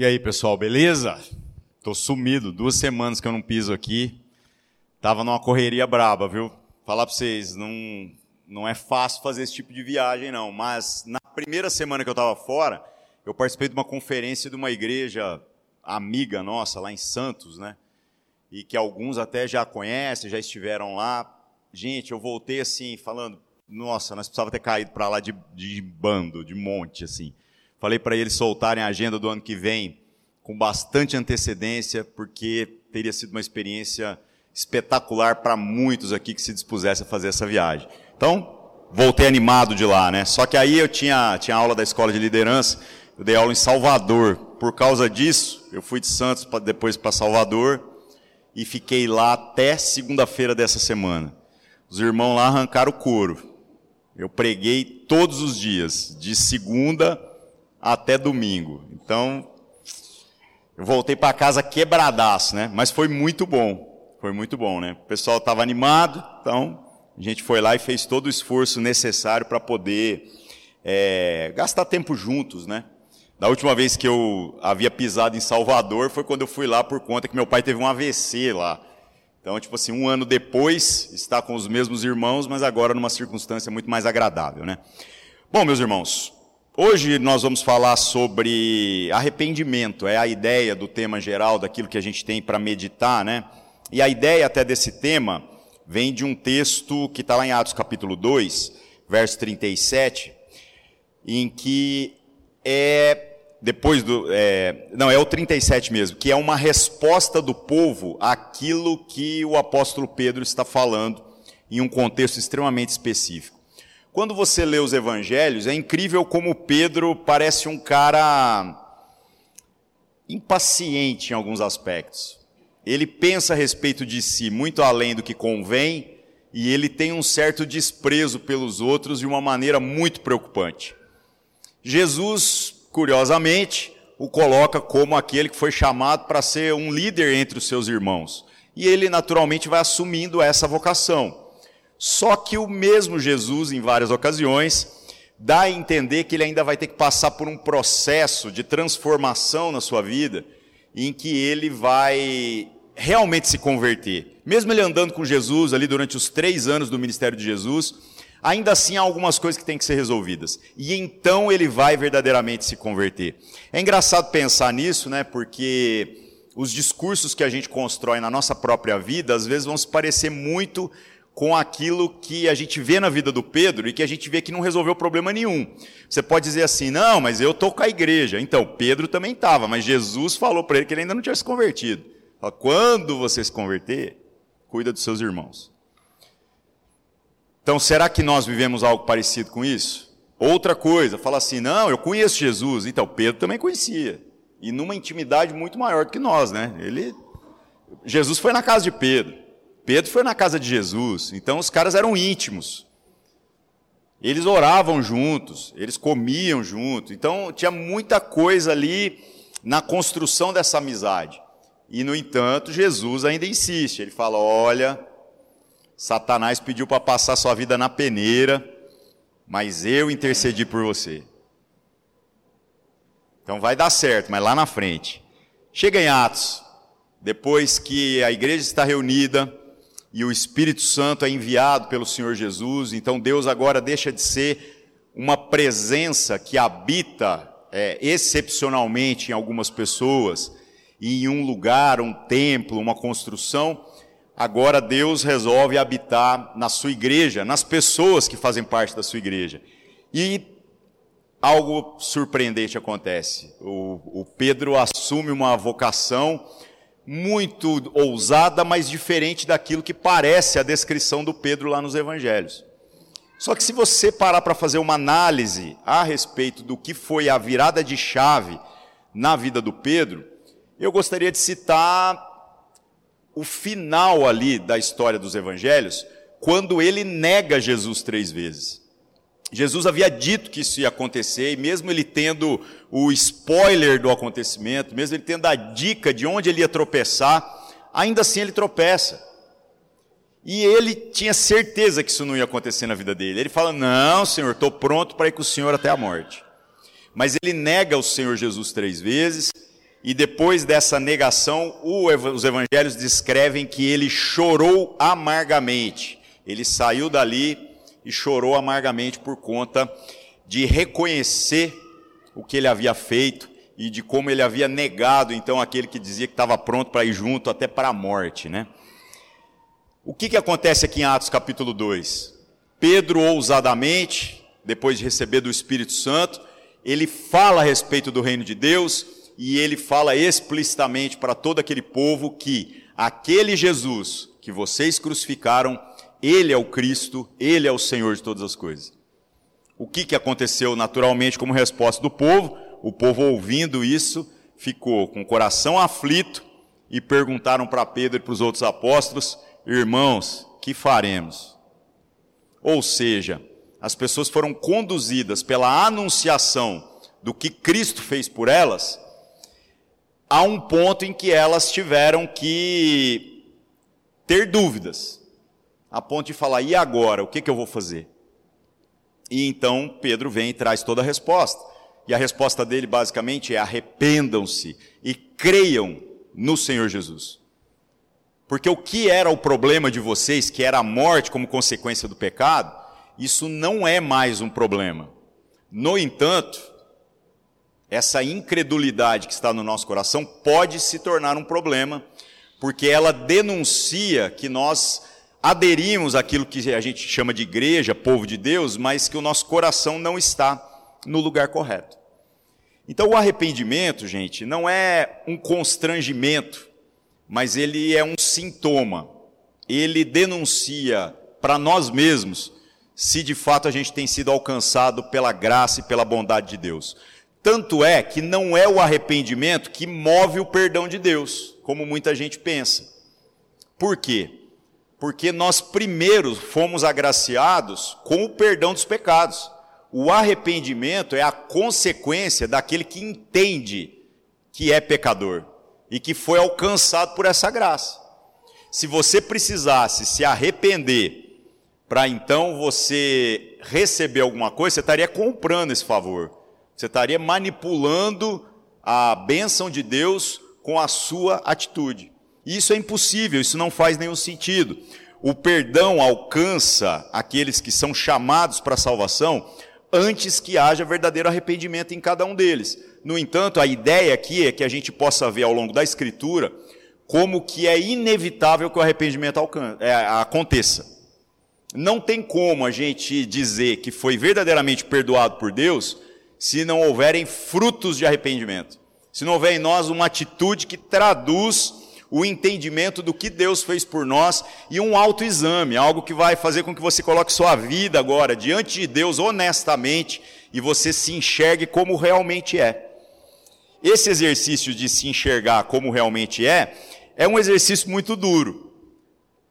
E aí, pessoal, beleza? Tô sumido, duas semanas que eu não piso aqui. Tava numa correria braba, viu? Falar para vocês, não, não é fácil fazer esse tipo de viagem, não. Mas na primeira semana que eu estava fora, eu participei de uma conferência de uma igreja amiga nossa, lá em Santos, né? E que alguns até já conhecem, já estiveram lá. Gente, eu voltei assim, falando, nossa, nós precisávamos ter caído para lá de, de bando, de monte, assim. Falei para eles soltarem a agenda do ano que vem com bastante antecedência, porque teria sido uma experiência espetacular para muitos aqui que se dispusessem a fazer essa viagem. Então, voltei animado de lá, né? Só que aí eu tinha, tinha aula da escola de liderança, eu dei aula em Salvador. Por causa disso, eu fui de Santos pra, depois para Salvador e fiquei lá até segunda-feira dessa semana. Os irmãos lá arrancaram o couro. Eu preguei todos os dias, de segunda até domingo. Então, eu voltei para casa quebradaço, né? Mas foi muito bom. Foi muito bom, né? O pessoal estava animado, então a gente foi lá e fez todo o esforço necessário para poder é, gastar tempo juntos, né? Da última vez que eu havia pisado em Salvador foi quando eu fui lá por conta que meu pai teve um AVC lá. Então, tipo assim, um ano depois, está com os mesmos irmãos, mas agora numa circunstância muito mais agradável, né? Bom, meus irmãos, Hoje nós vamos falar sobre arrependimento, é a ideia do tema geral, daquilo que a gente tem para meditar, né? E a ideia até desse tema vem de um texto que está lá em Atos capítulo 2, verso 37, em que é, depois do, é, não, é o 37 mesmo, que é uma resposta do povo àquilo que o apóstolo Pedro está falando em um contexto extremamente específico. Quando você lê os evangelhos, é incrível como Pedro parece um cara impaciente em alguns aspectos. Ele pensa a respeito de si muito além do que convém e ele tem um certo desprezo pelos outros de uma maneira muito preocupante. Jesus, curiosamente, o coloca como aquele que foi chamado para ser um líder entre os seus irmãos. E ele naturalmente vai assumindo essa vocação. Só que o mesmo Jesus, em várias ocasiões, dá a entender que ele ainda vai ter que passar por um processo de transformação na sua vida, em que ele vai realmente se converter. Mesmo ele andando com Jesus ali durante os três anos do ministério de Jesus, ainda assim há algumas coisas que têm que ser resolvidas. E então ele vai verdadeiramente se converter. É engraçado pensar nisso, né? Porque os discursos que a gente constrói na nossa própria vida, às vezes vão se parecer muito com aquilo que a gente vê na vida do Pedro e que a gente vê que não resolveu problema nenhum. Você pode dizer assim, não, mas eu estou com a igreja. Então, Pedro também estava, mas Jesus falou para ele que ele ainda não tinha se convertido. Quando você se converter, cuida dos seus irmãos. Então, será que nós vivemos algo parecido com isso? Outra coisa, fala assim, não, eu conheço Jesus. Então, Pedro também conhecia. E numa intimidade muito maior do que nós, né? Ele, Jesus foi na casa de Pedro. Pedro foi na casa de Jesus, então os caras eram íntimos. Eles oravam juntos, eles comiam juntos, então tinha muita coisa ali na construção dessa amizade. E, no entanto, Jesus ainda insiste. Ele fala: Olha, Satanás pediu para passar sua vida na peneira, mas eu intercedi por você. Então vai dar certo, mas lá na frente. Chega em Atos, depois que a igreja está reunida, e o Espírito Santo é enviado pelo Senhor Jesus, então Deus agora deixa de ser uma presença que habita é, excepcionalmente em algumas pessoas, e em um lugar, um templo, uma construção. Agora Deus resolve habitar na sua igreja, nas pessoas que fazem parte da sua igreja. E algo surpreendente acontece. O, o Pedro assume uma vocação muito ousada, mas diferente daquilo que parece a descrição do Pedro lá nos evangelhos. Só que se você parar para fazer uma análise a respeito do que foi a virada de chave na vida do Pedro, eu gostaria de citar o final ali da história dos evangelhos, quando ele nega Jesus três vezes. Jesus havia dito que isso ia acontecer, e mesmo ele tendo o spoiler do acontecimento, mesmo ele tendo a dica de onde ele ia tropeçar, ainda assim ele tropeça. E ele tinha certeza que isso não ia acontecer na vida dele. Ele fala: Não, Senhor, estou pronto para ir com o Senhor até a morte. Mas ele nega o Senhor Jesus três vezes, e depois dessa negação, os evangelhos descrevem que ele chorou amargamente. Ele saiu dali e chorou amargamente por conta de reconhecer o que ele havia feito e de como ele havia negado então aquele que dizia que estava pronto para ir junto até para a morte, né? O que, que acontece aqui em Atos capítulo 2? Pedro ousadamente, depois de receber do Espírito Santo, ele fala a respeito do reino de Deus e ele fala explicitamente para todo aquele povo que aquele Jesus que vocês crucificaram, ele é o Cristo, ele é o Senhor de todas as coisas. O que, que aconteceu naturalmente como resposta do povo? O povo ouvindo isso ficou com o coração aflito e perguntaram para Pedro e para os outros apóstolos: Irmãos, que faremos? Ou seja, as pessoas foram conduzidas pela anunciação do que Cristo fez por elas, a um ponto em que elas tiveram que ter dúvidas, a ponto de falar: e agora? O que, que eu vou fazer? E então Pedro vem e traz toda a resposta. E a resposta dele basicamente é: arrependam-se e creiam no Senhor Jesus. Porque o que era o problema de vocês, que era a morte como consequência do pecado, isso não é mais um problema. No entanto, essa incredulidade que está no nosso coração pode se tornar um problema, porque ela denuncia que nós aderimos àquilo que a gente chama de igreja, povo de Deus, mas que o nosso coração não está no lugar correto. Então, o arrependimento, gente, não é um constrangimento mas ele é um sintoma. Ele denuncia para nós mesmos se de fato a gente tem sido alcançado pela graça e pela bondade de Deus. Tanto é que não é o arrependimento que move o perdão de Deus, como muita gente pensa. Por quê? Porque nós primeiro fomos agraciados com o perdão dos pecados. O arrependimento é a consequência daquele que entende que é pecador e que foi alcançado por essa graça. Se você precisasse se arrepender para então você receber alguma coisa, você estaria comprando esse favor. Você estaria manipulando a bênção de Deus com a sua atitude. Isso é impossível, isso não faz nenhum sentido. O perdão alcança aqueles que são chamados para a salvação antes que haja verdadeiro arrependimento em cada um deles. No entanto, a ideia aqui é que a gente possa ver ao longo da Escritura como que é inevitável que o arrependimento é, aconteça. Não tem como a gente dizer que foi verdadeiramente perdoado por Deus se não houverem frutos de arrependimento. Se não houver em nós uma atitude que traduz o entendimento do que Deus fez por nós e um autoexame, algo que vai fazer com que você coloque sua vida agora diante de Deus honestamente e você se enxergue como realmente é. Esse exercício de se enxergar como realmente é, é um exercício muito duro,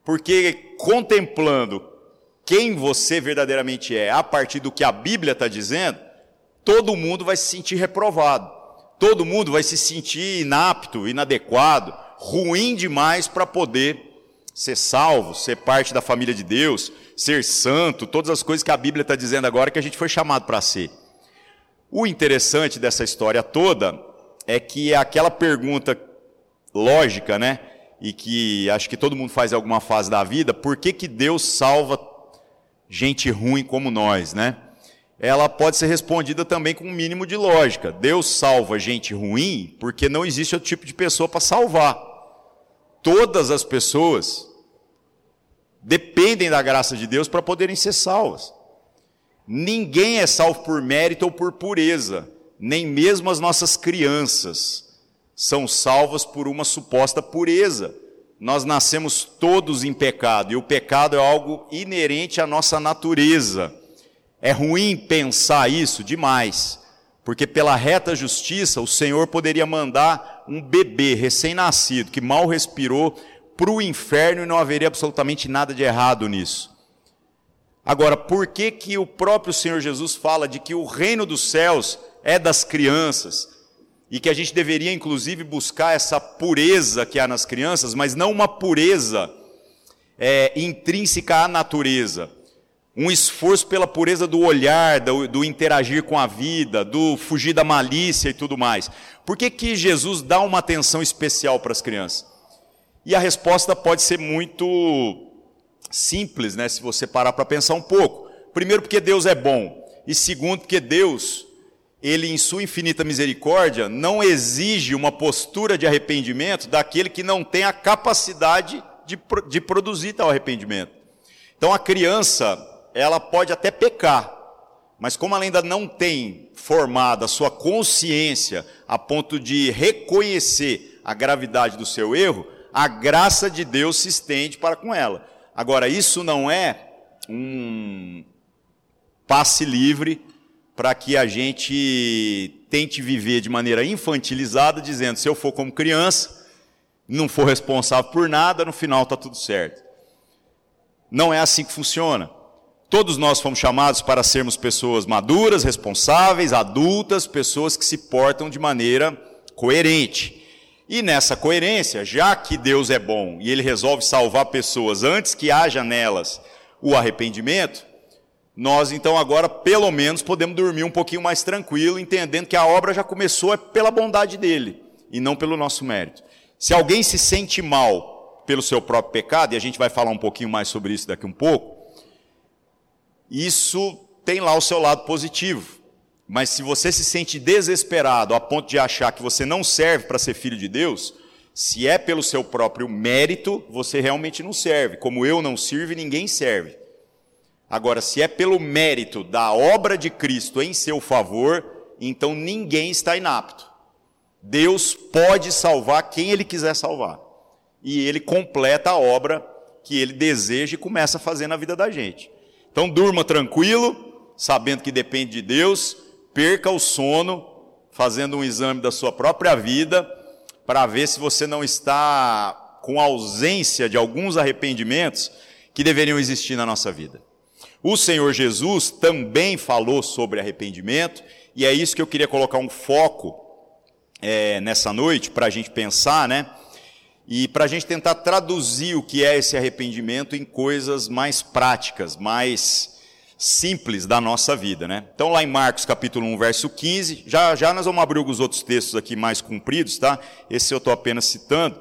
porque contemplando quem você verdadeiramente é a partir do que a Bíblia está dizendo, todo mundo vai se sentir reprovado, todo mundo vai se sentir inapto, inadequado, ruim demais para poder ser salvo, ser parte da família de Deus, ser santo, todas as coisas que a Bíblia está dizendo agora que a gente foi chamado para ser. O interessante dessa história toda é que é aquela pergunta lógica, né? E que acho que todo mundo faz em alguma fase da vida, por que, que Deus salva gente ruim como nós, né? Ela pode ser respondida também com um mínimo de lógica. Deus salva gente ruim porque não existe outro tipo de pessoa para salvar. Todas as pessoas dependem da graça de Deus para poderem ser salvas. Ninguém é salvo por mérito ou por pureza nem mesmo as nossas crianças são salvas por uma suposta pureza. Nós nascemos todos em pecado, e o pecado é algo inerente à nossa natureza. É ruim pensar isso demais, porque pela reta justiça o Senhor poderia mandar um bebê recém-nascido que mal respirou para o inferno e não haveria absolutamente nada de errado nisso. Agora, por que que o próprio Senhor Jesus fala de que o reino dos céus é das crianças, e que a gente deveria, inclusive, buscar essa pureza que há nas crianças, mas não uma pureza é, intrínseca à natureza. Um esforço pela pureza do olhar, do, do, interagir com a vida, do fugir da malícia e tudo mais. Por que, que Jesus dá uma atenção especial para as crianças? E a resposta pode ser muito simples, né, se você parar para pensar um pouco. Primeiro, porque Deus é bom. E segundo, porque Deus, ele em sua infinita misericórdia, não exige uma postura de arrependimento daquele que não tem a capacidade de, de produzir tal arrependimento. Então a criança, ela pode até pecar, mas como ela ainda não tem formada a sua consciência a ponto de reconhecer a gravidade do seu erro, a graça de Deus se estende para com ela. Agora, isso não é um passe livre para que a gente tente viver de maneira infantilizada, dizendo: se eu for como criança, não for responsável por nada, no final está tudo certo. Não é assim que funciona. Todos nós fomos chamados para sermos pessoas maduras, responsáveis, adultas, pessoas que se portam de maneira coerente. E nessa coerência, já que Deus é bom e Ele resolve salvar pessoas antes que haja nelas o arrependimento, nós então agora pelo menos podemos dormir um pouquinho mais tranquilo, entendendo que a obra já começou é pela bondade dele e não pelo nosso mérito. Se alguém se sente mal pelo seu próprio pecado, e a gente vai falar um pouquinho mais sobre isso daqui um pouco, isso tem lá o seu lado positivo. Mas se você se sente desesperado a ponto de achar que você não serve para ser filho de Deus, se é pelo seu próprio mérito, você realmente não serve. Como eu não sirvo, ninguém serve. Agora, se é pelo mérito da obra de Cristo em seu favor, então ninguém está inapto. Deus pode salvar quem ele quiser salvar. E ele completa a obra que ele deseja e começa a fazer na vida da gente. Então durma tranquilo, sabendo que depende de Deus, perca o sono, fazendo um exame da sua própria vida, para ver se você não está com ausência de alguns arrependimentos que deveriam existir na nossa vida. O Senhor Jesus também falou sobre arrependimento, e é isso que eu queria colocar um foco é, nessa noite, para a gente pensar, né? E para a gente tentar traduzir o que é esse arrependimento em coisas mais práticas, mais simples da nossa vida, né? Então lá em Marcos capítulo 1, verso 15, já, já nós vamos abrir alguns outros textos aqui mais compridos, tá? Esse eu estou apenas citando.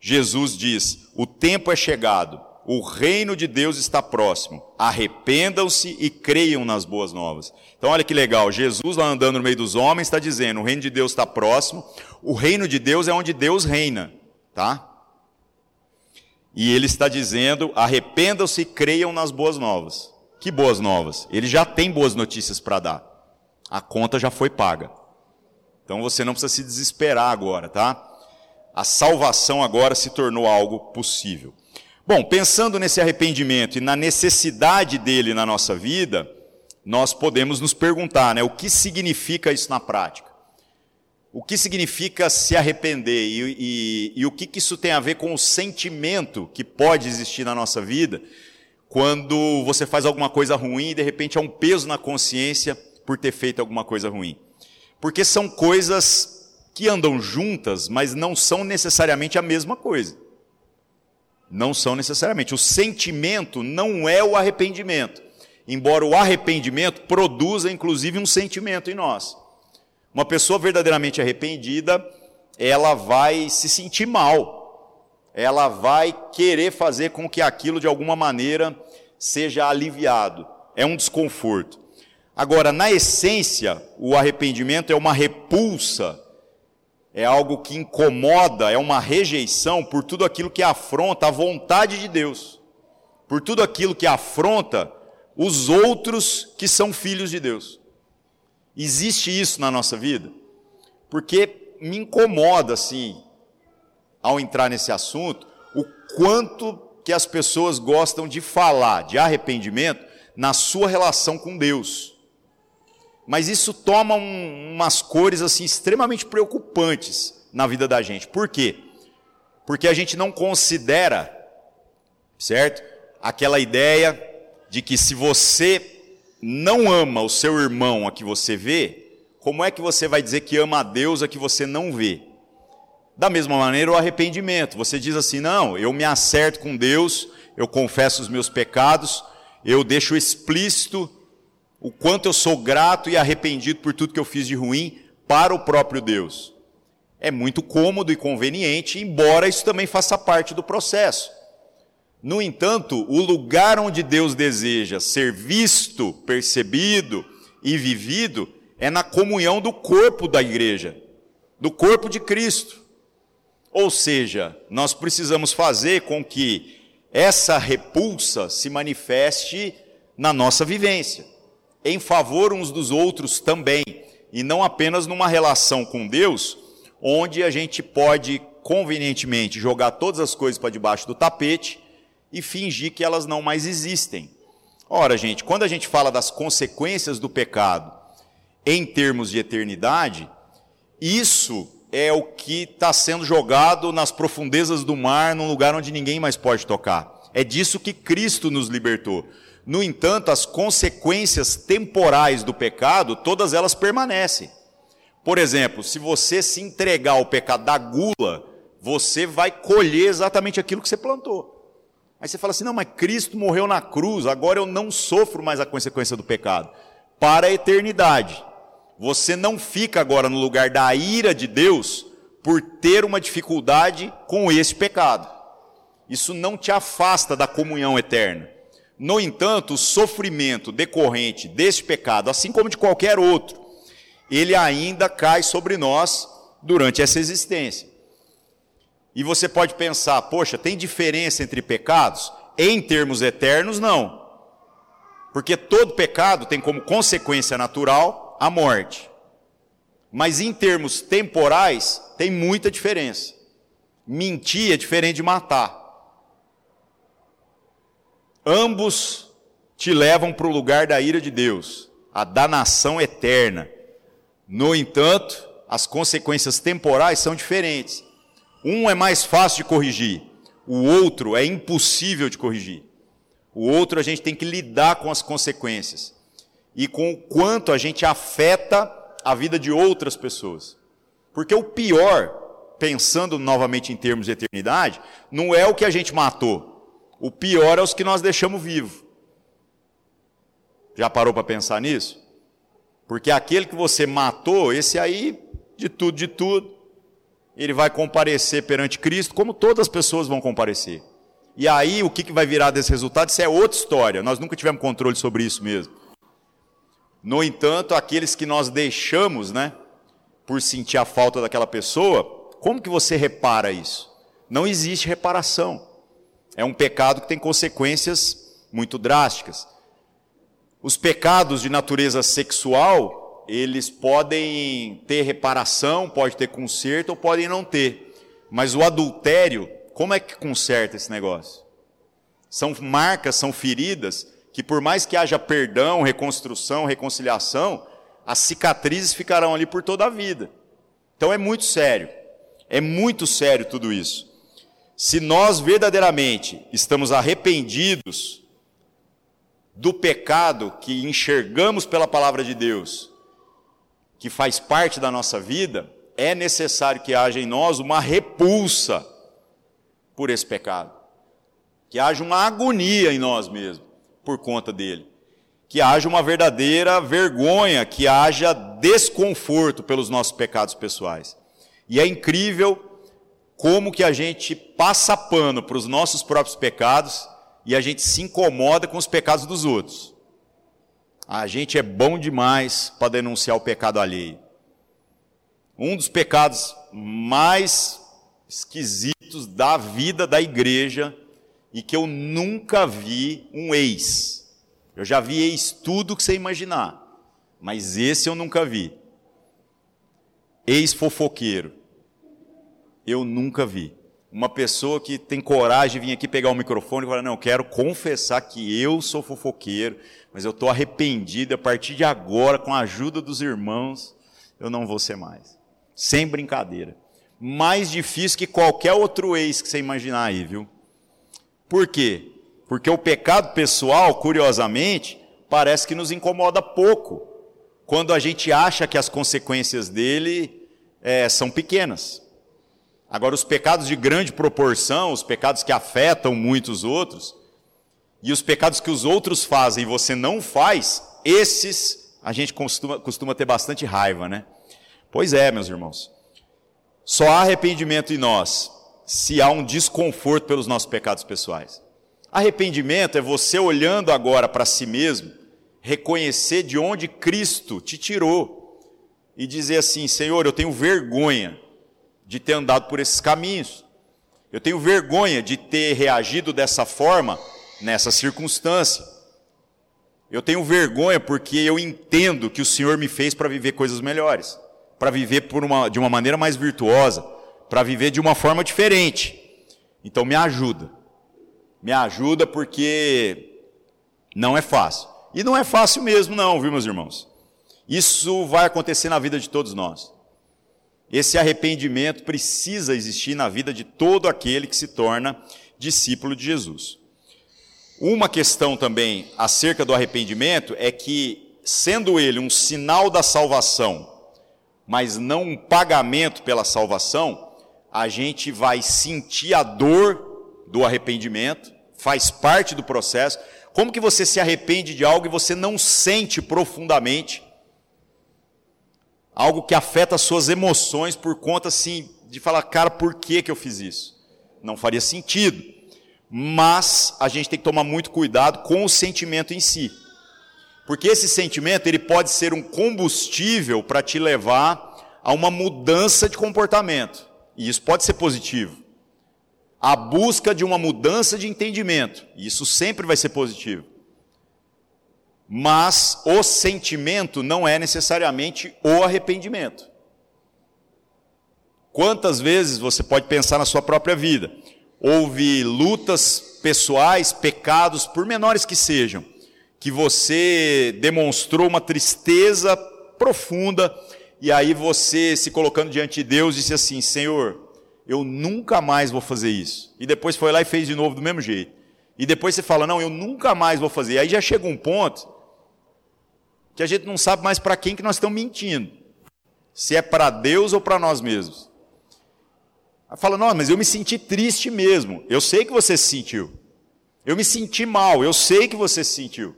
Jesus diz, o tempo é chegado, o reino de Deus está próximo, arrependam-se e creiam nas boas novas. Então olha que legal, Jesus lá andando no meio dos homens está dizendo, o reino de Deus está próximo, o reino de Deus é onde Deus reina tá? E ele está dizendo: arrependam-se e creiam nas boas novas. Que boas novas? Ele já tem boas notícias para dar. A conta já foi paga. Então você não precisa se desesperar agora, tá? A salvação agora se tornou algo possível. Bom, pensando nesse arrependimento e na necessidade dele na nossa vida, nós podemos nos perguntar, né, o que significa isso na prática? O que significa se arrepender e, e, e o que, que isso tem a ver com o sentimento que pode existir na nossa vida quando você faz alguma coisa ruim e de repente há um peso na consciência por ter feito alguma coisa ruim. Porque são coisas que andam juntas, mas não são necessariamente a mesma coisa. Não são necessariamente. O sentimento não é o arrependimento. Embora o arrependimento produza, inclusive, um sentimento em nós. Uma pessoa verdadeiramente arrependida, ela vai se sentir mal. Ela vai querer fazer com que aquilo de alguma maneira seja aliviado. É um desconforto. Agora, na essência, o arrependimento é uma repulsa, é algo que incomoda, é uma rejeição por tudo aquilo que afronta a vontade de Deus, por tudo aquilo que afronta os outros que são filhos de Deus. Existe isso na nossa vida? Porque me incomoda, assim, ao entrar nesse assunto, o quanto que as pessoas gostam de falar de arrependimento na sua relação com Deus. Mas isso toma um, umas cores assim extremamente preocupantes na vida da gente. Por quê? Porque a gente não considera, certo? Aquela ideia de que se você não ama o seu irmão a que você vê, como é que você vai dizer que ama a Deus a que você não vê? Da mesma maneira, o arrependimento. Você diz assim: não, eu me acerto com Deus, eu confesso os meus pecados, eu deixo explícito o quanto eu sou grato e arrependido por tudo que eu fiz de ruim para o próprio Deus. É muito cômodo e conveniente, embora isso também faça parte do processo. No entanto, o lugar onde Deus deseja ser visto, percebido e vivido é na comunhão do corpo da igreja, do corpo de Cristo. Ou seja, nós precisamos fazer com que essa repulsa se manifeste na nossa vivência, em favor uns dos outros também, e não apenas numa relação com Deus, onde a gente pode convenientemente jogar todas as coisas para debaixo do tapete e fingir que elas não mais existem. Ora, gente, quando a gente fala das consequências do pecado em termos de eternidade, isso é o que está sendo jogado nas profundezas do mar, num lugar onde ninguém mais pode tocar. É disso que Cristo nos libertou. No entanto, as consequências temporais do pecado, todas elas permanecem. Por exemplo, se você se entregar ao pecado da gula, você vai colher exatamente aquilo que você plantou. Aí você fala assim: não, mas Cristo morreu na cruz, agora eu não sofro mais a consequência do pecado. Para a eternidade. Você não fica agora no lugar da ira de Deus por ter uma dificuldade com esse pecado. Isso não te afasta da comunhão eterna. No entanto, o sofrimento decorrente desse pecado, assim como de qualquer outro, ele ainda cai sobre nós durante essa existência. E você pode pensar, poxa, tem diferença entre pecados? Em termos eternos, não. Porque todo pecado tem como consequência natural a morte. Mas em termos temporais, tem muita diferença. Mentir é diferente de matar. Ambos te levam para o lugar da ira de Deus, a danação eterna. No entanto, as consequências temporais são diferentes. Um é mais fácil de corrigir, o outro é impossível de corrigir. O outro a gente tem que lidar com as consequências e com o quanto a gente afeta a vida de outras pessoas. Porque o pior, pensando novamente em termos de eternidade, não é o que a gente matou. O pior é os que nós deixamos vivos. Já parou para pensar nisso? Porque aquele que você matou, esse aí, de tudo, de tudo, ele vai comparecer perante Cristo, como todas as pessoas vão comparecer. E aí, o que, vai virar desse resultado? Isso é outra história. Nós nunca tivemos controle sobre isso mesmo. No entanto, aqueles que nós deixamos, né, por sentir a falta daquela pessoa, como que você repara isso? Não existe reparação. É um pecado que tem consequências muito drásticas. Os pecados de natureza sexual, eles podem ter reparação, pode ter conserto ou podem não ter. Mas o adultério, como é que conserta esse negócio? São marcas, são feridas que por mais que haja perdão, reconstrução, reconciliação, as cicatrizes ficarão ali por toda a vida. Então é muito sério. É muito sério tudo isso. Se nós verdadeiramente estamos arrependidos do pecado que enxergamos pela palavra de Deus, que faz parte da nossa vida, é necessário que haja em nós uma repulsa por esse pecado. Que haja uma agonia em nós mesmos por conta dele. Que haja uma verdadeira vergonha, que haja desconforto pelos nossos pecados pessoais. E é incrível como que a gente passa pano para os nossos próprios pecados e a gente se incomoda com os pecados dos outros. A gente é bom demais para denunciar o pecado alheio. Um dos pecados mais esquisitos da vida da igreja e que eu nunca vi um ex. Eu já vi ex tudo que você imaginar, mas esse eu nunca vi. Ex fofoqueiro. Eu nunca vi. Uma pessoa que tem coragem de vir aqui pegar o microfone e falar: Não, eu quero confessar que eu sou fofoqueiro, mas eu estou arrependido. A partir de agora, com a ajuda dos irmãos, eu não vou ser mais. Sem brincadeira. Mais difícil que qualquer outro ex que você imaginar aí, viu? Por quê? Porque o pecado pessoal, curiosamente, parece que nos incomoda pouco, quando a gente acha que as consequências dele é, são pequenas. Agora, os pecados de grande proporção, os pecados que afetam muitos outros, E os pecados que os outros fazem e você não faz, esses a gente costuma, costuma ter bastante raiva, né? Pois é, meus irmãos. Só há arrependimento em nós se há um desconforto pelos nossos pecados pessoais. Arrependimento é você olhando agora para si mesmo, reconhecer de onde Cristo te tirou e dizer assim: Senhor, eu tenho vergonha de ter andado por esses caminhos. Eu tenho vergonha de ter reagido dessa forma nessa circunstância. Eu tenho vergonha porque eu entendo que o Senhor me fez para viver coisas melhores, para viver uma, de uma maneira mais virtuosa, para viver de uma forma diferente. Então me ajuda. Me ajuda porque não é fácil. E não é fácil mesmo, não, viu, meus irmãos? Isso vai acontecer na vida de todos nós. Esse arrependimento precisa existir na vida de todo aquele que se torna discípulo de Jesus. Uma questão também acerca do arrependimento é que, sendo ele um sinal da salvação, mas não um pagamento pela salvação, a gente vai sentir a dor do arrependimento, faz parte do processo. Como que você se arrepende de algo e você não sente profundamente algo que afeta as suas emoções por conta assim de falar, cara, por que que eu fiz isso? Não faria sentido. Mas a gente tem que tomar muito cuidado com o sentimento em si. Porque esse sentimento, ele pode ser um combustível para te levar a uma mudança de comportamento. E isso pode ser positivo. A busca de uma mudança de entendimento. Isso sempre vai ser positivo. Mas o sentimento não é necessariamente o arrependimento. Quantas vezes você pode pensar na sua própria vida? Houve lutas pessoais, pecados, por menores que sejam, que você demonstrou uma tristeza profunda, e aí você, se colocando diante de Deus, disse assim: Senhor, eu nunca mais vou fazer isso. E depois foi lá e fez de novo do mesmo jeito. E depois você fala: Não, eu nunca mais vou fazer. E aí já chega um ponto que a gente não sabe mais para quem que nós estamos mentindo. Se é para Deus ou para nós mesmos. Aí fala, não, mas eu me senti triste mesmo. Eu sei que você se sentiu. Eu me senti mal, eu sei que você se sentiu.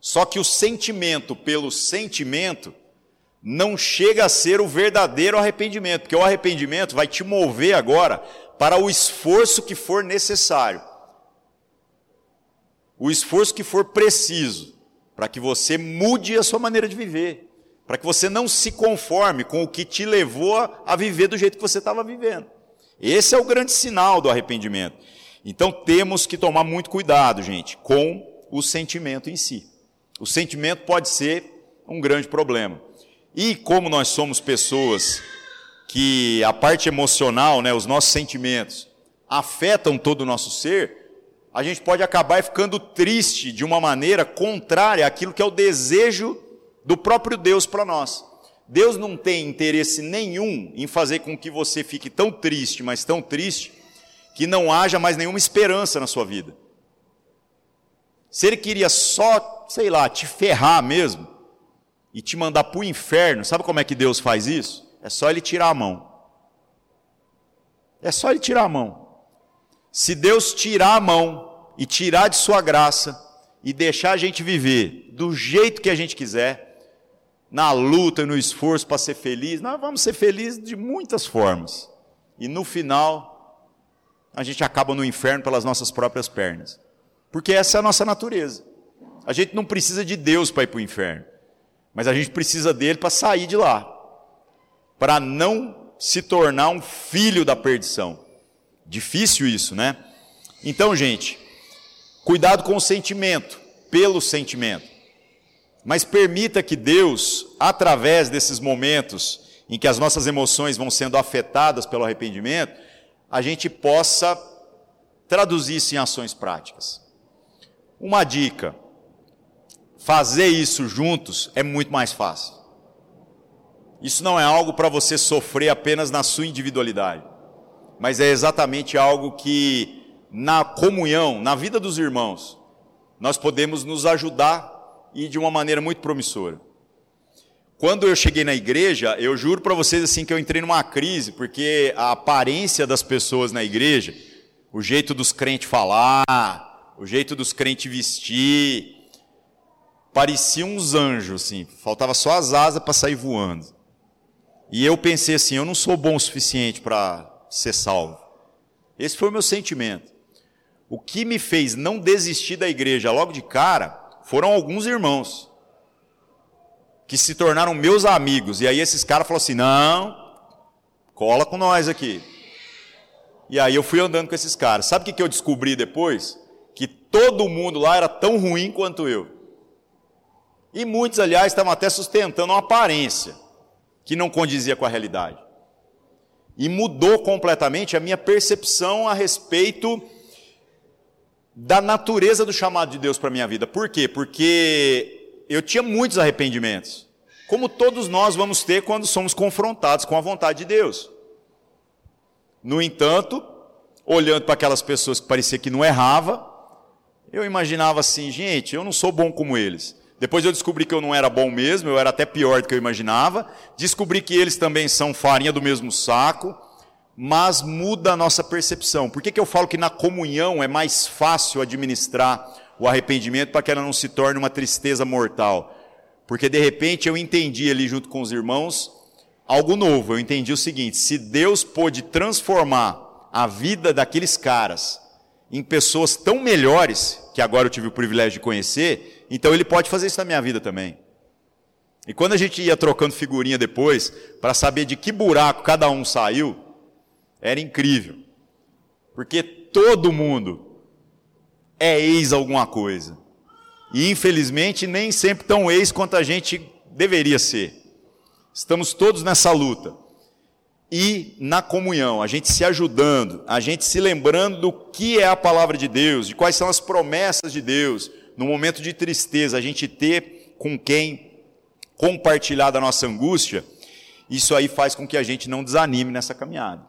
Só que o sentimento pelo sentimento não chega a ser o verdadeiro arrependimento, porque o arrependimento vai te mover agora para o esforço que for necessário. O esforço que for preciso para que você mude a sua maneira de viver, para que você não se conforme com o que te levou a viver do jeito que você estava vivendo. Esse é o grande sinal do arrependimento. Então temos que tomar muito cuidado, gente, com o sentimento em si. O sentimento pode ser um grande problema. E como nós somos pessoas que a parte emocional, né, os nossos sentimentos, afetam todo o nosso ser, a gente pode acabar ficando triste de uma maneira contrária àquilo que é o desejo do próprio Deus para nós. Deus não tem interesse nenhum em fazer com que você fique tão triste, mas tão triste, que não haja mais nenhuma esperança na sua vida. Se Ele queria só, sei lá, te ferrar mesmo, e te mandar para o inferno, sabe como é que Deus faz isso? É só Ele tirar a mão. É só Ele tirar a mão. Se Deus tirar a mão e tirar de sua graça e deixar a gente viver do jeito que a gente quiser, na luta e no esforço para ser feliz, nós vamos ser felizes de muitas formas. E no final, a gente acaba no inferno pelas nossas próprias pernas. Porque essa é a nossa natureza. A gente não precisa de Deus para ir para o inferno, mas a gente precisa dele para sair de lá, para não se tornar um filho da perdição. Difícil isso, né? Então, gente, cuidado com o sentimento, pelo sentimento. Mas permita que Deus, através desses momentos em que as nossas emoções vão sendo afetadas pelo arrependimento, a gente possa traduzir isso em ações práticas. Uma dica: fazer isso juntos é muito mais fácil. Isso não é algo para você sofrer apenas na sua individualidade mas é exatamente algo que, na comunhão, na vida dos irmãos, nós podemos nos ajudar e de uma maneira muito promissora. Quando eu cheguei na igreja, eu juro para vocês assim que eu entrei numa crise, porque a aparência das pessoas na igreja, o jeito dos crentes falar, o jeito dos crentes vestir, parecia uns anjos, assim, faltava só as asas para sair voando. E eu pensei assim: eu não sou bom o suficiente para ser salvo. Esse foi o meu sentimento. O que me fez não desistir da igreja logo de cara foram alguns irmãos que se tornaram meus amigos. E aí esses caras falaram assim: não, cola com nós aqui. E aí eu fui andando com esses caras. Sabe o que eu descobri depois? Que todo mundo lá era tão ruim quanto eu. E muitos, aliás, estavam até sustentando uma aparência que não condizia com a realidade. E mudou completamente a minha percepção a respeito da natureza do chamado de Deus para a minha vida. Por quê? Porque eu tinha muitos arrependimentos, como todos nós vamos ter quando somos confrontados com a vontade de Deus. No entanto, olhando para aquelas pessoas que parecia que não errava, eu imaginava assim, gente, eu não sou bom como eles. Depois eu descobri que eu não era bom mesmo, eu era até pior do que eu imaginava. Descobri que eles também são farinha do mesmo saco, mas muda a nossa percepção. Por que, que eu falo que na comunhão é mais fácil administrar o arrependimento para que ela não se torne uma tristeza mortal? Porque de repente eu entendi ali junto com os irmãos algo novo. Eu entendi o seguinte: se Deus pôde transformar a vida daqueles caras em pessoas tão melhores, que agora eu tive o privilégio de conhecer, então ele pode fazer isso na minha vida também. E quando a gente ia trocando figurinha depois, para saber de que buraco cada um saiu, era incrível. Porque todo mundo é ex alguma coisa. E infelizmente nem sempre tão ex quanto a gente deveria ser. Estamos todos nessa luta. E na comunhão, a gente se ajudando, a gente se lembrando do que é a palavra de Deus, de quais são as promessas de Deus, no momento de tristeza, a gente ter com quem compartilhar da nossa angústia, isso aí faz com que a gente não desanime nessa caminhada.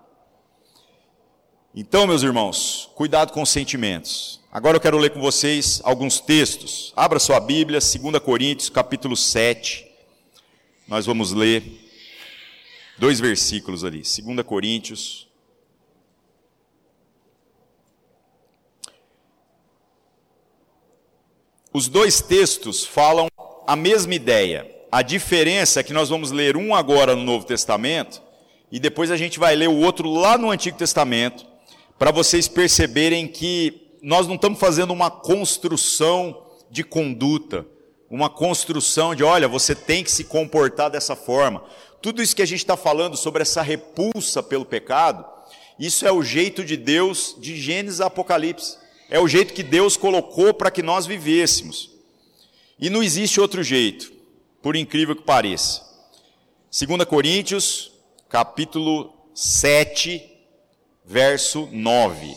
Então, meus irmãos, cuidado com os sentimentos. Agora eu quero ler com vocês alguns textos. Abra sua Bíblia, 2 Coríntios, capítulo 7. Nós vamos ler dois versículos ali. 2 Coríntios, Os dois textos falam a mesma ideia. A diferença é que nós vamos ler um agora no Novo Testamento e depois a gente vai ler o outro lá no Antigo Testamento, para vocês perceberem que nós não estamos fazendo uma construção de conduta, uma construção de, olha, você tem que se comportar dessa forma. Tudo isso que a gente está falando sobre essa repulsa pelo pecado, isso é o jeito de Deus de Gênesis a Apocalipse. É o jeito que Deus colocou para que nós vivêssemos. E não existe outro jeito, por incrível que pareça. 2 Coríntios, capítulo 7, verso 9.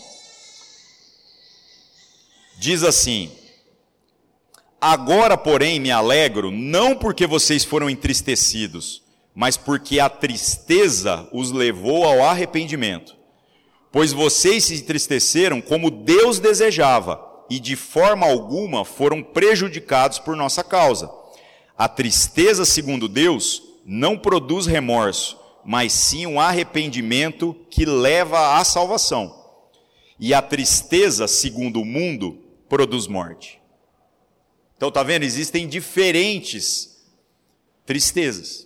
Diz assim: Agora, porém, me alegro, não porque vocês foram entristecidos, mas porque a tristeza os levou ao arrependimento pois vocês se entristeceram como Deus desejava, e de forma alguma foram prejudicados por nossa causa. A tristeza, segundo Deus, não produz remorso, mas sim um arrependimento que leva à salvação. E a tristeza, segundo o mundo, produz morte. Então, tá vendo? Existem diferentes tristezas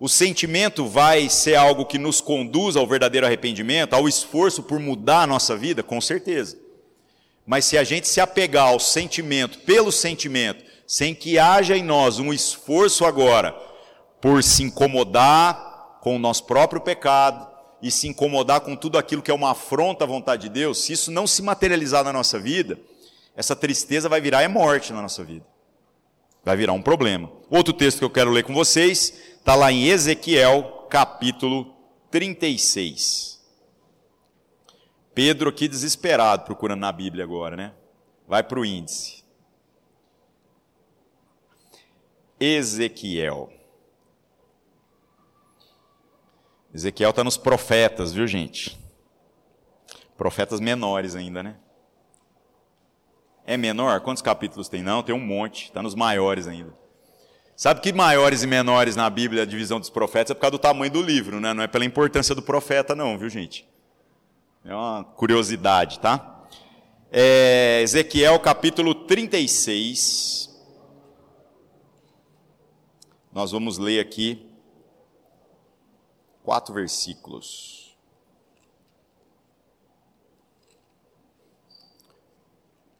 o sentimento vai ser algo que nos conduz ao verdadeiro arrependimento, ao esforço por mudar a nossa vida? Com certeza. Mas se a gente se apegar ao sentimento, pelo sentimento, sem que haja em nós um esforço agora por se incomodar com o nosso próprio pecado e se incomodar com tudo aquilo que é uma afronta à vontade de Deus, se isso não se materializar na nossa vida, essa tristeza vai virar é morte na nossa vida. Vai virar um problema. Outro texto que eu quero ler com vocês Está lá em Ezequiel, capítulo 36. Pedro aqui desesperado procurando na Bíblia agora, né? Vai para o índice. Ezequiel. Ezequiel está nos profetas, viu gente? Profetas menores ainda, né? É menor? Quantos capítulos tem? Não, tem um monte. Está nos maiores ainda. Sabe que maiores e menores na Bíblia, a divisão dos profetas, é por causa do tamanho do livro, né? não é pela importância do profeta, não, viu gente? É uma curiosidade, tá? É, Ezequiel capítulo 36. Nós vamos ler aqui quatro versículos.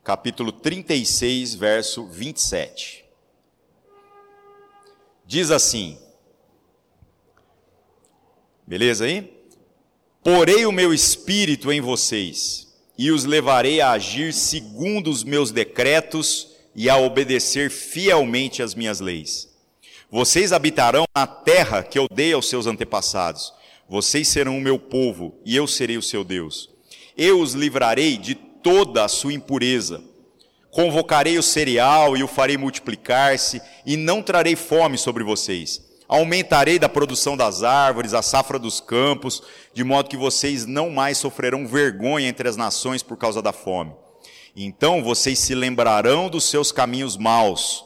Capítulo 36, verso 27. Diz assim: Beleza aí? Porei o meu espírito em vocês e os levarei a agir segundo os meus decretos e a obedecer fielmente às minhas leis. Vocês habitarão na terra que eu dei aos seus antepassados. Vocês serão o meu povo e eu serei o seu Deus. Eu os livrarei de toda a sua impureza. Convocarei o cereal e o farei multiplicar-se, e não trarei fome sobre vocês Aumentarei da produção das árvores, a safra dos campos, de modo que vocês não mais sofrerão vergonha entre as nações por causa da fome. Então vocês se lembrarão dos seus caminhos maus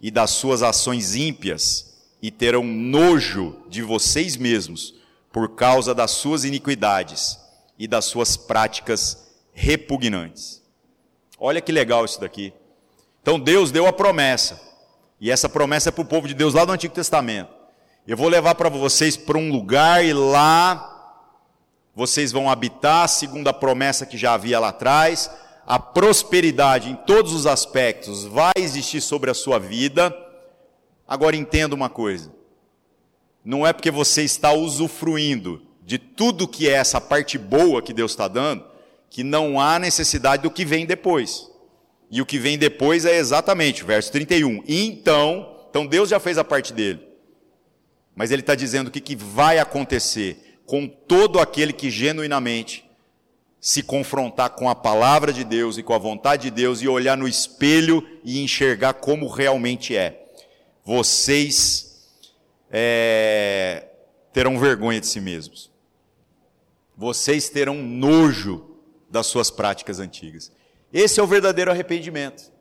e das suas ações ímpias, e terão nojo de vocês mesmos por causa das suas iniquidades e das suas práticas repugnantes. Olha que legal isso daqui. Então Deus deu a promessa. E essa promessa é para o povo de Deus lá do Antigo Testamento. Eu vou levar para vocês para um lugar e lá vocês vão habitar, segundo a promessa que já havia lá atrás. A prosperidade em todos os aspectos vai existir sobre a sua vida. Agora entenda uma coisa: não é porque você está usufruindo de tudo que é essa parte boa que Deus está dando, que não há necessidade do que vem depois. E o que vem depois é exatamente, verso 31. Então, então Deus já fez a parte dele. Mas ele está dizendo o que, que vai acontecer com todo aquele que genuinamente se confrontar com a palavra de Deus e com a vontade de Deus e olhar no espelho e enxergar como realmente é. Vocês é, terão vergonha de si mesmos. Vocês terão nojo das suas práticas antigas. Esse é o verdadeiro arrependimento.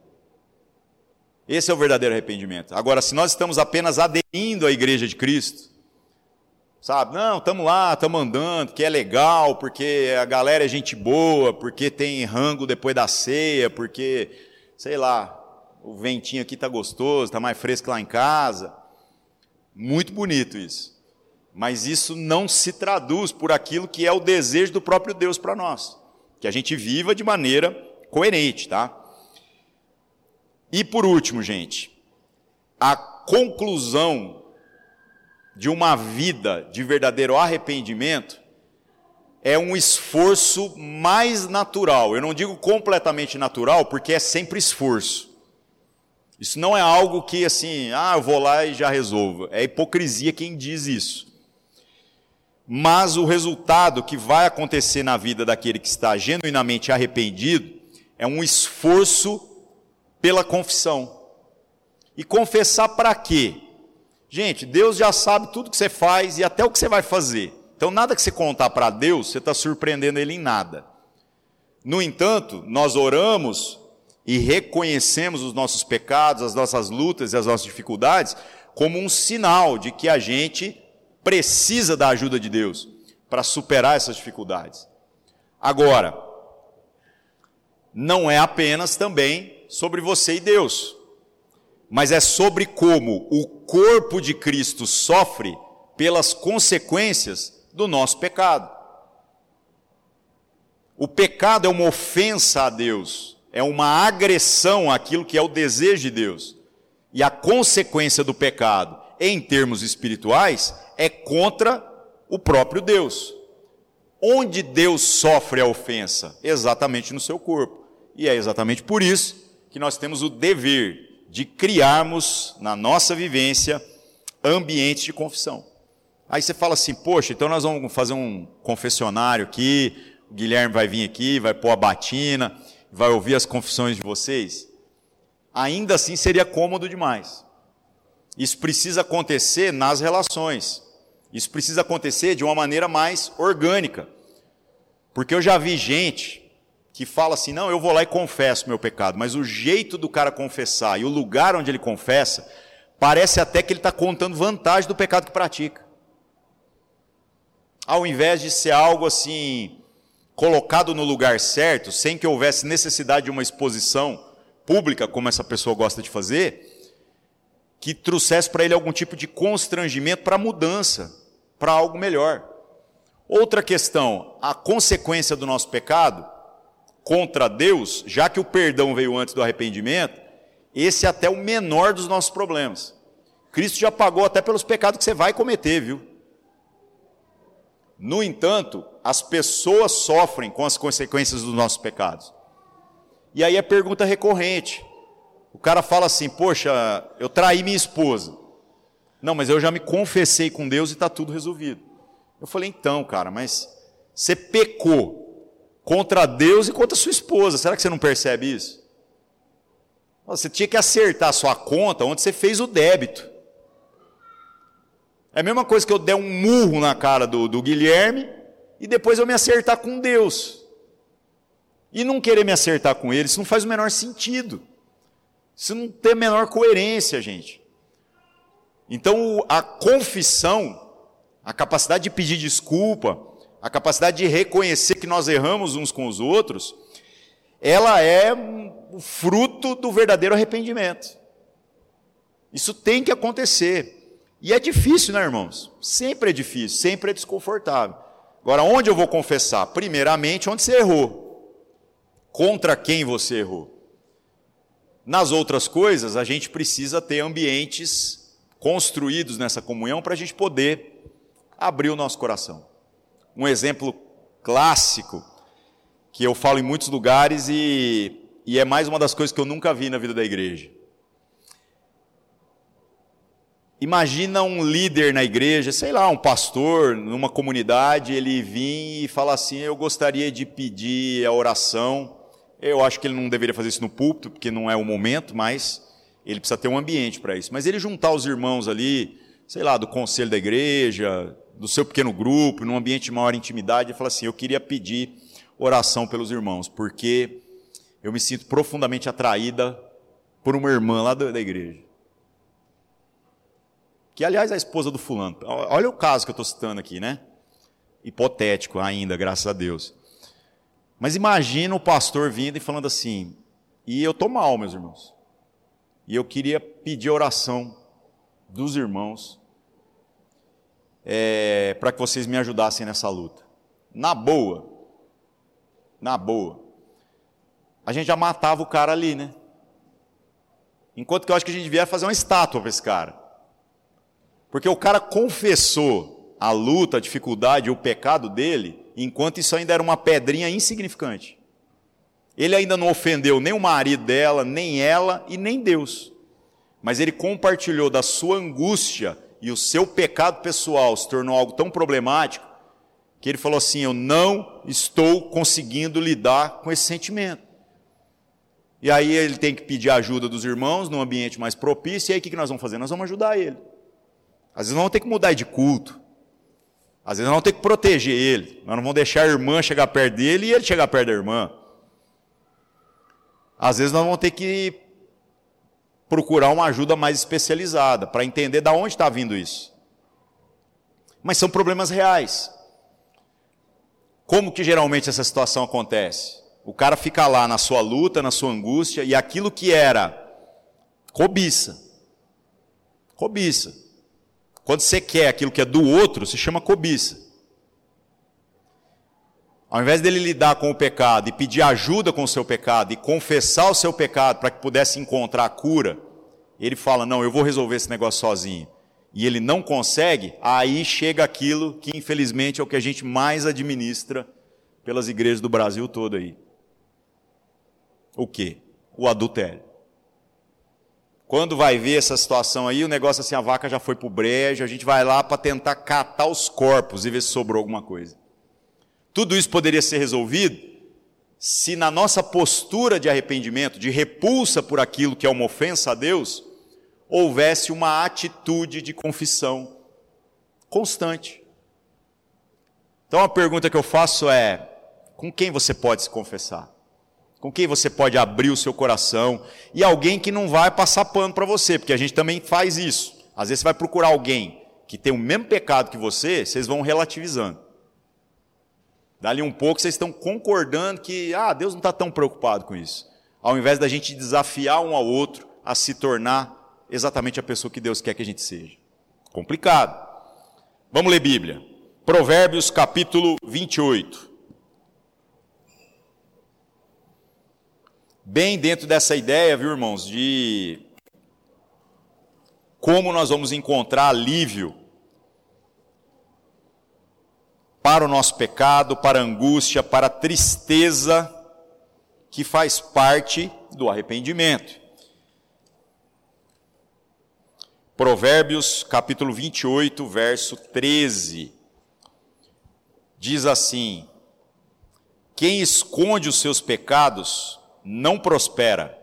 Esse é o verdadeiro arrependimento. Agora, se nós estamos apenas aderindo à igreja de Cristo, sabe? Não, estamos lá, estamos andando, que é legal, porque a galera é gente boa, porque tem rango depois da ceia, porque, sei lá, o ventinho aqui está gostoso, está mais fresco lá em casa. Muito bonito isso. Mas isso não se traduz por aquilo que é o desejo do próprio Deus para nós. Que a gente viva de maneira coerente, tá? E por último, gente, a conclusão de uma vida de verdadeiro arrependimento é um esforço mais natural. Eu não digo completamente natural, porque é sempre esforço. Isso não é algo que assim, ah, eu vou lá e já resolvo. É hipocrisia quem diz isso. Mas o resultado que vai acontecer na vida daquele que está genuinamente arrependido é um esforço pela confissão. E confessar para quê? Gente, Deus já sabe tudo que você faz e até o que você vai fazer. Então, nada que você contar para Deus, você está surpreendendo Ele em nada. No entanto, nós oramos e reconhecemos os nossos pecados, as nossas lutas e as nossas dificuldades como um sinal de que a gente precisa da ajuda de Deus para superar essas dificuldades. Agora, não é apenas também sobre você e Deus, mas é sobre como o corpo de Cristo sofre pelas consequências do nosso pecado. O pecado é uma ofensa a Deus, é uma agressão àquilo que é o desejo de Deus. E a consequência do pecado, em termos espirituais, é contra o próprio Deus. Onde Deus sofre a ofensa? Exatamente no seu corpo. E é exatamente por isso que nós temos o dever de criarmos na nossa vivência ambientes de confissão. Aí você fala assim, poxa, então nós vamos fazer um confessionário aqui, o Guilherme vai vir aqui, vai pôr a batina, vai ouvir as confissões de vocês. Ainda assim seria cômodo demais. Isso precisa acontecer nas relações. Isso precisa acontecer de uma maneira mais orgânica. Porque eu já vi gente que fala assim: não, eu vou lá e confesso meu pecado, mas o jeito do cara confessar e o lugar onde ele confessa, parece até que ele está contando vantagem do pecado que pratica. Ao invés de ser algo assim, colocado no lugar certo, sem que houvesse necessidade de uma exposição pública, como essa pessoa gosta de fazer, que trouxesse para ele algum tipo de constrangimento para mudança, para algo melhor. Outra questão, a consequência do nosso pecado contra Deus, já que o perdão veio antes do arrependimento, esse é até o menor dos nossos problemas. Cristo já pagou até pelos pecados que você vai cometer, viu? No entanto, as pessoas sofrem com as consequências dos nossos pecados. E aí a pergunta recorrente. O cara fala assim: Poxa, eu traí minha esposa. Não, mas eu já me confessei com Deus e está tudo resolvido. Eu falei: Então, cara, mas você pecou contra Deus e contra sua esposa. Será que você não percebe isso? Você tinha que acertar a sua conta onde você fez o débito. É a mesma coisa que eu der um murro na cara do, do Guilherme e depois eu me acertar com Deus. E não querer me acertar com ele, isso não faz o menor sentido. Isso não tem a menor coerência, gente. Então, a confissão, a capacidade de pedir desculpa, a capacidade de reconhecer que nós erramos uns com os outros, ela é o fruto do verdadeiro arrependimento. Isso tem que acontecer. E é difícil, né, irmãos? Sempre é difícil, sempre é desconfortável. Agora, onde eu vou confessar? Primeiramente, onde você errou. Contra quem você errou. Nas outras coisas, a gente precisa ter ambientes construídos nessa comunhão para a gente poder abrir o nosso coração. Um exemplo clássico, que eu falo em muitos lugares e, e é mais uma das coisas que eu nunca vi na vida da igreja. Imagina um líder na igreja, sei lá, um pastor numa comunidade, ele vir e falar assim: Eu gostaria de pedir a oração. Eu acho que ele não deveria fazer isso no púlpito, porque não é o momento, mas ele precisa ter um ambiente para isso. Mas ele juntar os irmãos ali, sei lá, do conselho da igreja, do seu pequeno grupo, num ambiente de maior intimidade, e falar assim: Eu queria pedir oração pelos irmãos, porque eu me sinto profundamente atraída por uma irmã lá da igreja que aliás é a esposa do fulano. Olha o caso que eu estou citando aqui, né? Hipotético ainda, graças a Deus. Mas imagina o pastor vindo e falando assim: e eu estou mal, meus irmãos. E eu queria pedir oração dos irmãos é, para que vocês me ajudassem nessa luta. Na boa, na boa, a gente já matava o cara ali, né? Enquanto que eu acho que a gente devia fazer uma estátua para esse cara. Porque o cara confessou a luta, a dificuldade, o pecado dele, enquanto isso ainda era uma pedrinha insignificante. Ele ainda não ofendeu nem o marido dela, nem ela e nem Deus. Mas ele compartilhou da sua angústia e o seu pecado pessoal se tornou algo tão problemático que ele falou assim: Eu não estou conseguindo lidar com esse sentimento. E aí ele tem que pedir ajuda dos irmãos num ambiente mais propício, e aí o que nós vamos fazer? Nós vamos ajudar ele. Às vezes nós vamos ter que mudar de culto. Às vezes nós vamos ter que proteger ele. Nós não vamos deixar a irmã chegar perto dele e ele chegar perto da irmã. Às vezes nós vamos ter que procurar uma ajuda mais especializada para entender de onde está vindo isso. Mas são problemas reais. Como que geralmente essa situação acontece? O cara fica lá na sua luta, na sua angústia, e aquilo que era cobiça, cobiça, quando você quer aquilo que é do outro, se chama cobiça. Ao invés dele lidar com o pecado e pedir ajuda com o seu pecado e confessar o seu pecado para que pudesse encontrar a cura, ele fala: Não, eu vou resolver esse negócio sozinho. E ele não consegue, aí chega aquilo que infelizmente é o que a gente mais administra pelas igrejas do Brasil todo aí. O que? O adultério. Quando vai ver essa situação aí, o negócio assim, a vaca já foi para o brejo, a gente vai lá para tentar catar os corpos e ver se sobrou alguma coisa. Tudo isso poderia ser resolvido se na nossa postura de arrependimento, de repulsa por aquilo que é uma ofensa a Deus, houvesse uma atitude de confissão constante. Então a pergunta que eu faço é: com quem você pode se confessar? Com quem você pode abrir o seu coração e alguém que não vai passar pano para você, porque a gente também faz isso. Às vezes você vai procurar alguém que tem o mesmo pecado que você, vocês vão relativizando. Dali um pouco vocês estão concordando que ah, Deus não está tão preocupado com isso. Ao invés da gente desafiar um ao outro a se tornar exatamente a pessoa que Deus quer que a gente seja. Complicado. Vamos ler Bíblia. Provérbios capítulo 28. Bem dentro dessa ideia, viu, irmãos, de como nós vamos encontrar alívio para o nosso pecado, para a angústia, para a tristeza que faz parte do arrependimento. Provérbios capítulo 28, verso 13. Diz assim: Quem esconde os seus pecados não prospera,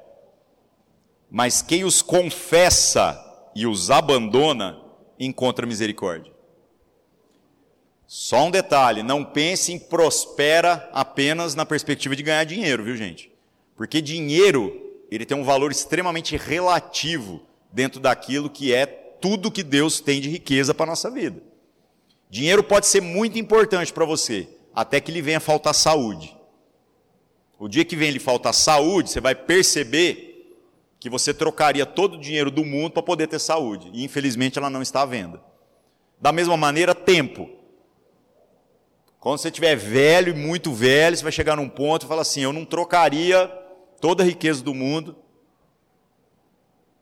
mas quem os confessa e os abandona encontra misericórdia. Só um detalhe, não pense em prospera apenas na perspectiva de ganhar dinheiro, viu gente? Porque dinheiro, ele tem um valor extremamente relativo dentro daquilo que é tudo que Deus tem de riqueza para a nossa vida. Dinheiro pode ser muito importante para você, até que lhe venha faltar saúde. O dia que vem lhe faltar saúde, você vai perceber que você trocaria todo o dinheiro do mundo para poder ter saúde. E infelizmente ela não está à venda. Da mesma maneira, tempo. Quando você estiver velho, muito velho, você vai chegar num ponto e falar assim: eu não trocaria toda a riqueza do mundo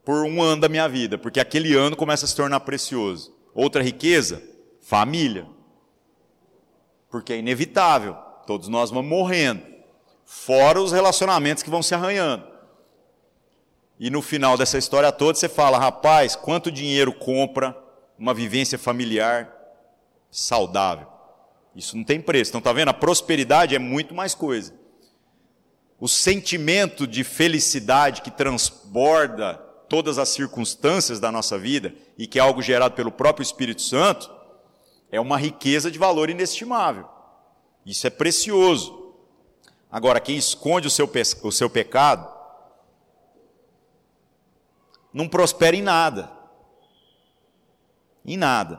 por um ano da minha vida, porque aquele ano começa a se tornar precioso. Outra riqueza, família. Porque é inevitável, todos nós vamos morrendo. Fora os relacionamentos que vão se arranhando. E no final dessa história toda você fala, rapaz, quanto dinheiro compra uma vivência familiar saudável? Isso não tem preço. Então, tá vendo? A prosperidade é muito mais coisa. O sentimento de felicidade que transborda todas as circunstâncias da nossa vida e que é algo gerado pelo próprio Espírito Santo, é uma riqueza de valor inestimável. Isso é precioso. Agora, quem esconde o seu, o seu pecado, não prospera em nada. Em nada.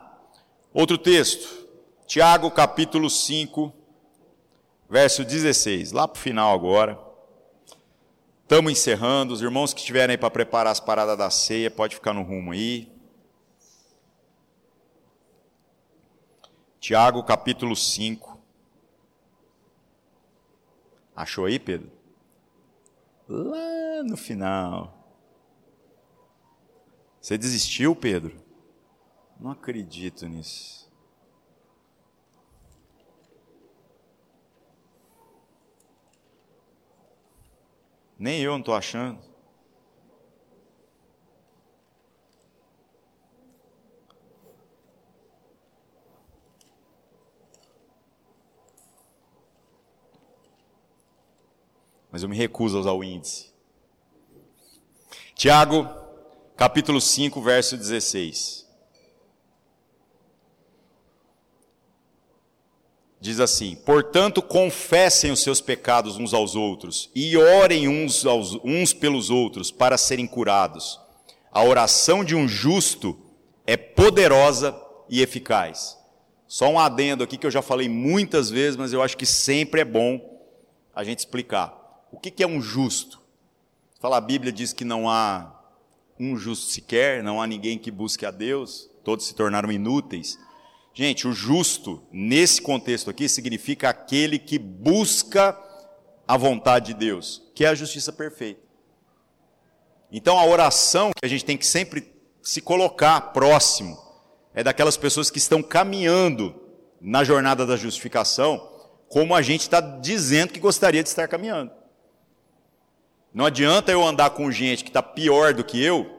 Outro texto, Tiago capítulo 5, verso 16, lá para o final agora. Estamos encerrando. Os irmãos que estiverem aí para preparar as paradas da ceia, pode ficar no rumo aí. Tiago capítulo 5. Achou aí, Pedro? Lá no final. Você desistiu, Pedro? Não acredito nisso. Nem eu não estou achando. Mas eu me recuso a usar o índice. Tiago, capítulo 5, verso 16. Diz assim: Portanto, confessem os seus pecados uns aos outros e orem uns, aos, uns pelos outros para serem curados. A oração de um justo é poderosa e eficaz. Só um adendo aqui que eu já falei muitas vezes, mas eu acho que sempre é bom a gente explicar. O que é um justo? Fala, a Bíblia diz que não há um justo sequer, não há ninguém que busque a Deus, todos se tornaram inúteis. Gente, o justo, nesse contexto aqui, significa aquele que busca a vontade de Deus, que é a justiça perfeita. Então a oração que a gente tem que sempre se colocar próximo é daquelas pessoas que estão caminhando na jornada da justificação, como a gente está dizendo que gostaria de estar caminhando. Não adianta eu andar com gente que está pior do que eu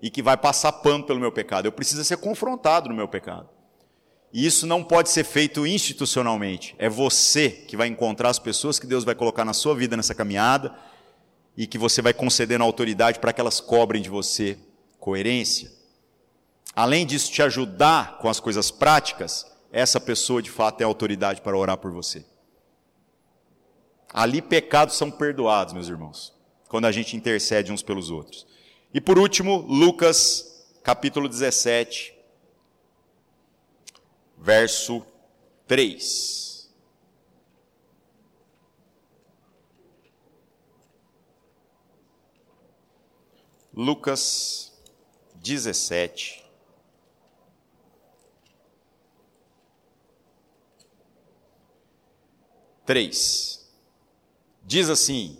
e que vai passar pano pelo meu pecado. Eu preciso ser confrontado no meu pecado. E isso não pode ser feito institucionalmente. É você que vai encontrar as pessoas que Deus vai colocar na sua vida nessa caminhada e que você vai concedendo autoridade para que elas cobrem de você coerência. Além disso, te ajudar com as coisas práticas, essa pessoa de fato é autoridade para orar por você. Ali pecados são perdoados, meus irmãos, quando a gente intercede uns pelos outros. E por último, Lucas, capítulo 17, verso 3. Lucas 17, três. Diz assim: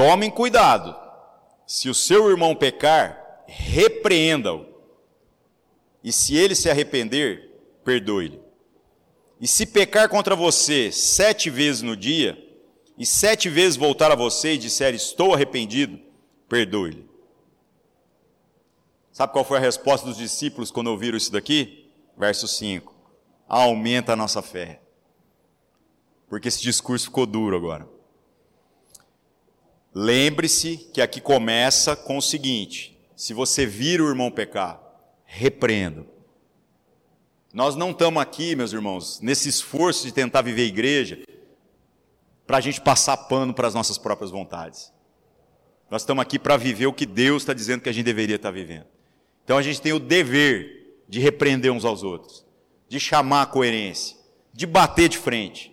Tomem cuidado, se o seu irmão pecar, repreenda-o, e se ele se arrepender, perdoe-lhe. E se pecar contra você sete vezes no dia, e sete vezes voltar a você e disser estou arrependido, perdoe-lhe. Sabe qual foi a resposta dos discípulos quando ouviram isso daqui? Verso 5. Aumenta a nossa fé. Porque esse discurso ficou duro agora. Lembre-se que aqui começa com o seguinte: se você vir o irmão pecar, repreenda. Nós não estamos aqui, meus irmãos, nesse esforço de tentar viver igreja, para a gente passar pano para as nossas próprias vontades. Nós estamos aqui para viver o que Deus está dizendo que a gente deveria estar vivendo. Então a gente tem o dever de repreender uns aos outros, de chamar a coerência, de bater de frente.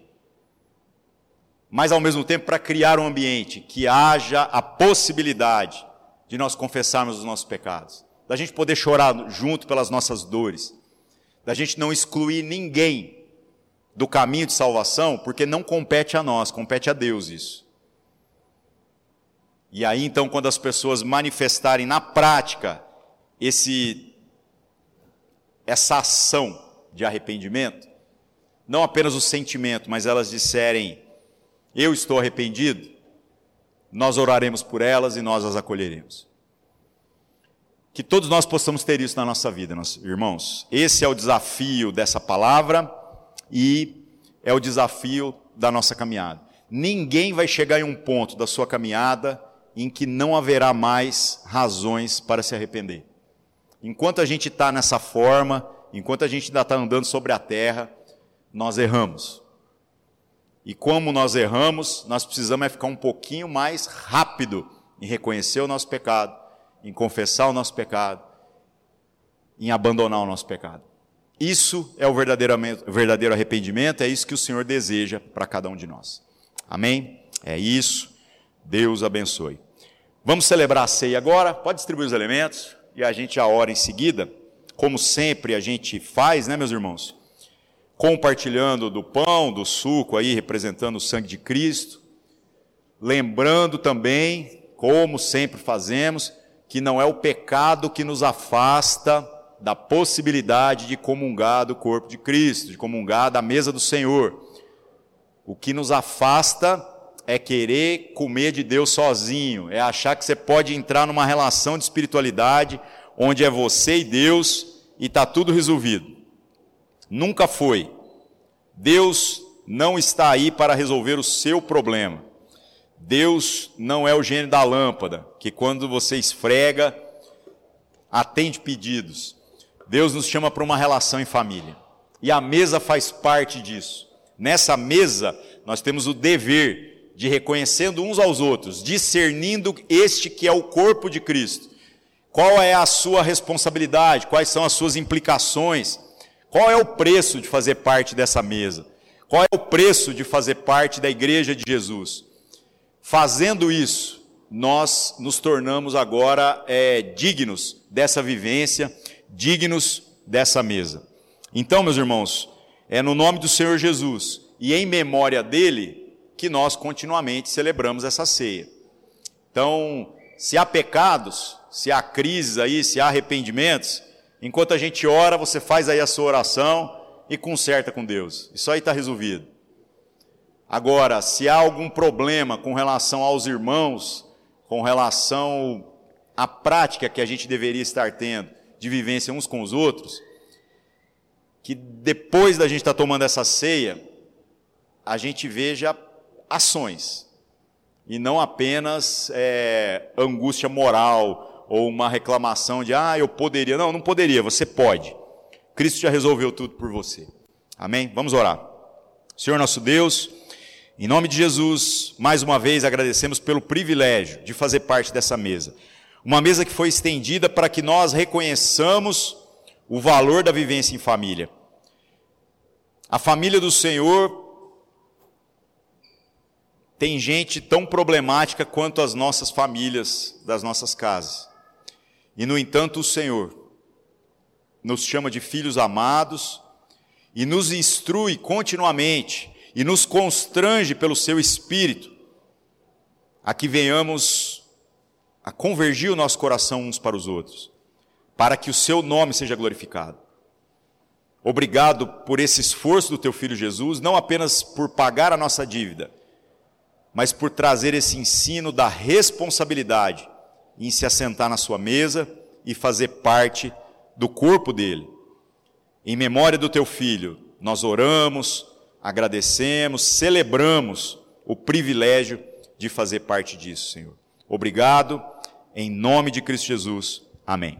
Mas ao mesmo tempo para criar um ambiente que haja a possibilidade de nós confessarmos os nossos pecados, da gente poder chorar junto pelas nossas dores, da gente não excluir ninguém do caminho de salvação, porque não compete a nós, compete a Deus isso. E aí então, quando as pessoas manifestarem na prática esse, essa ação de arrependimento, não apenas o sentimento, mas elas disserem, eu estou arrependido, nós oraremos por elas e nós as acolheremos. Que todos nós possamos ter isso na nossa vida, irmãos. Esse é o desafio dessa palavra e é o desafio da nossa caminhada. Ninguém vai chegar em um ponto da sua caminhada em que não haverá mais razões para se arrepender. Enquanto a gente está nessa forma, enquanto a gente ainda está andando sobre a terra, nós erramos. E como nós erramos, nós precisamos é ficar um pouquinho mais rápido em reconhecer o nosso pecado, em confessar o nosso pecado, em abandonar o nosso pecado. Isso é o verdadeiro, arrependimento, é isso que o Senhor deseja para cada um de nós. Amém? É isso. Deus abençoe. Vamos celebrar a ceia agora. Pode distribuir os elementos e a gente já ora em seguida, como sempre a gente faz, né, meus irmãos? Compartilhando do pão, do suco aí, representando o sangue de Cristo. Lembrando também, como sempre fazemos, que não é o pecado que nos afasta da possibilidade de comungar do corpo de Cristo, de comungar da mesa do Senhor. O que nos afasta é querer comer de Deus sozinho, é achar que você pode entrar numa relação de espiritualidade onde é você e Deus e está tudo resolvido. Nunca foi. Deus não está aí para resolver o seu problema. Deus não é o gênio da lâmpada, que quando você esfrega, atende pedidos. Deus nos chama para uma relação em família. E a mesa faz parte disso. Nessa mesa, nós temos o dever de reconhecendo uns aos outros, discernindo este que é o corpo de Cristo. Qual é a sua responsabilidade? Quais são as suas implicações? Qual é o preço de fazer parte dessa mesa? Qual é o preço de fazer parte da igreja de Jesus? Fazendo isso, nós nos tornamos agora é, dignos dessa vivência, dignos dessa mesa. Então, meus irmãos, é no nome do Senhor Jesus e em memória dele que nós continuamente celebramos essa ceia. Então, se há pecados, se há crises aí, se há arrependimentos, enquanto a gente ora, você faz aí a sua oração e conserta com Deus. Isso aí está resolvido. Agora, se há algum problema com relação aos irmãos, com relação à prática que a gente deveria estar tendo de vivência uns com os outros, que depois da gente estar tá tomando essa ceia, a gente veja ações e não apenas é, angústia moral ou uma reclamação de ah, eu poderia. Não, não poderia, você pode. Cristo já resolveu tudo por você. Amém? Vamos orar. Senhor nosso Deus, em nome de Jesus, mais uma vez agradecemos pelo privilégio de fazer parte dessa mesa. Uma mesa que foi estendida para que nós reconheçamos o valor da vivência em família. A família do Senhor tem gente tão problemática quanto as nossas famílias das nossas casas. E, no entanto, o Senhor nos chama de filhos amados e nos instrui continuamente e nos constrange pelo seu espírito a que venhamos a convergir o nosso coração uns para os outros, para que o seu nome seja glorificado. Obrigado por esse esforço do teu filho Jesus, não apenas por pagar a nossa dívida, mas por trazer esse ensino da responsabilidade em se assentar na sua mesa e fazer parte do corpo dele. Em memória do teu filho, nós oramos, agradecemos, celebramos o privilégio de fazer parte disso, Senhor. Obrigado, em nome de Cristo Jesus. Amém.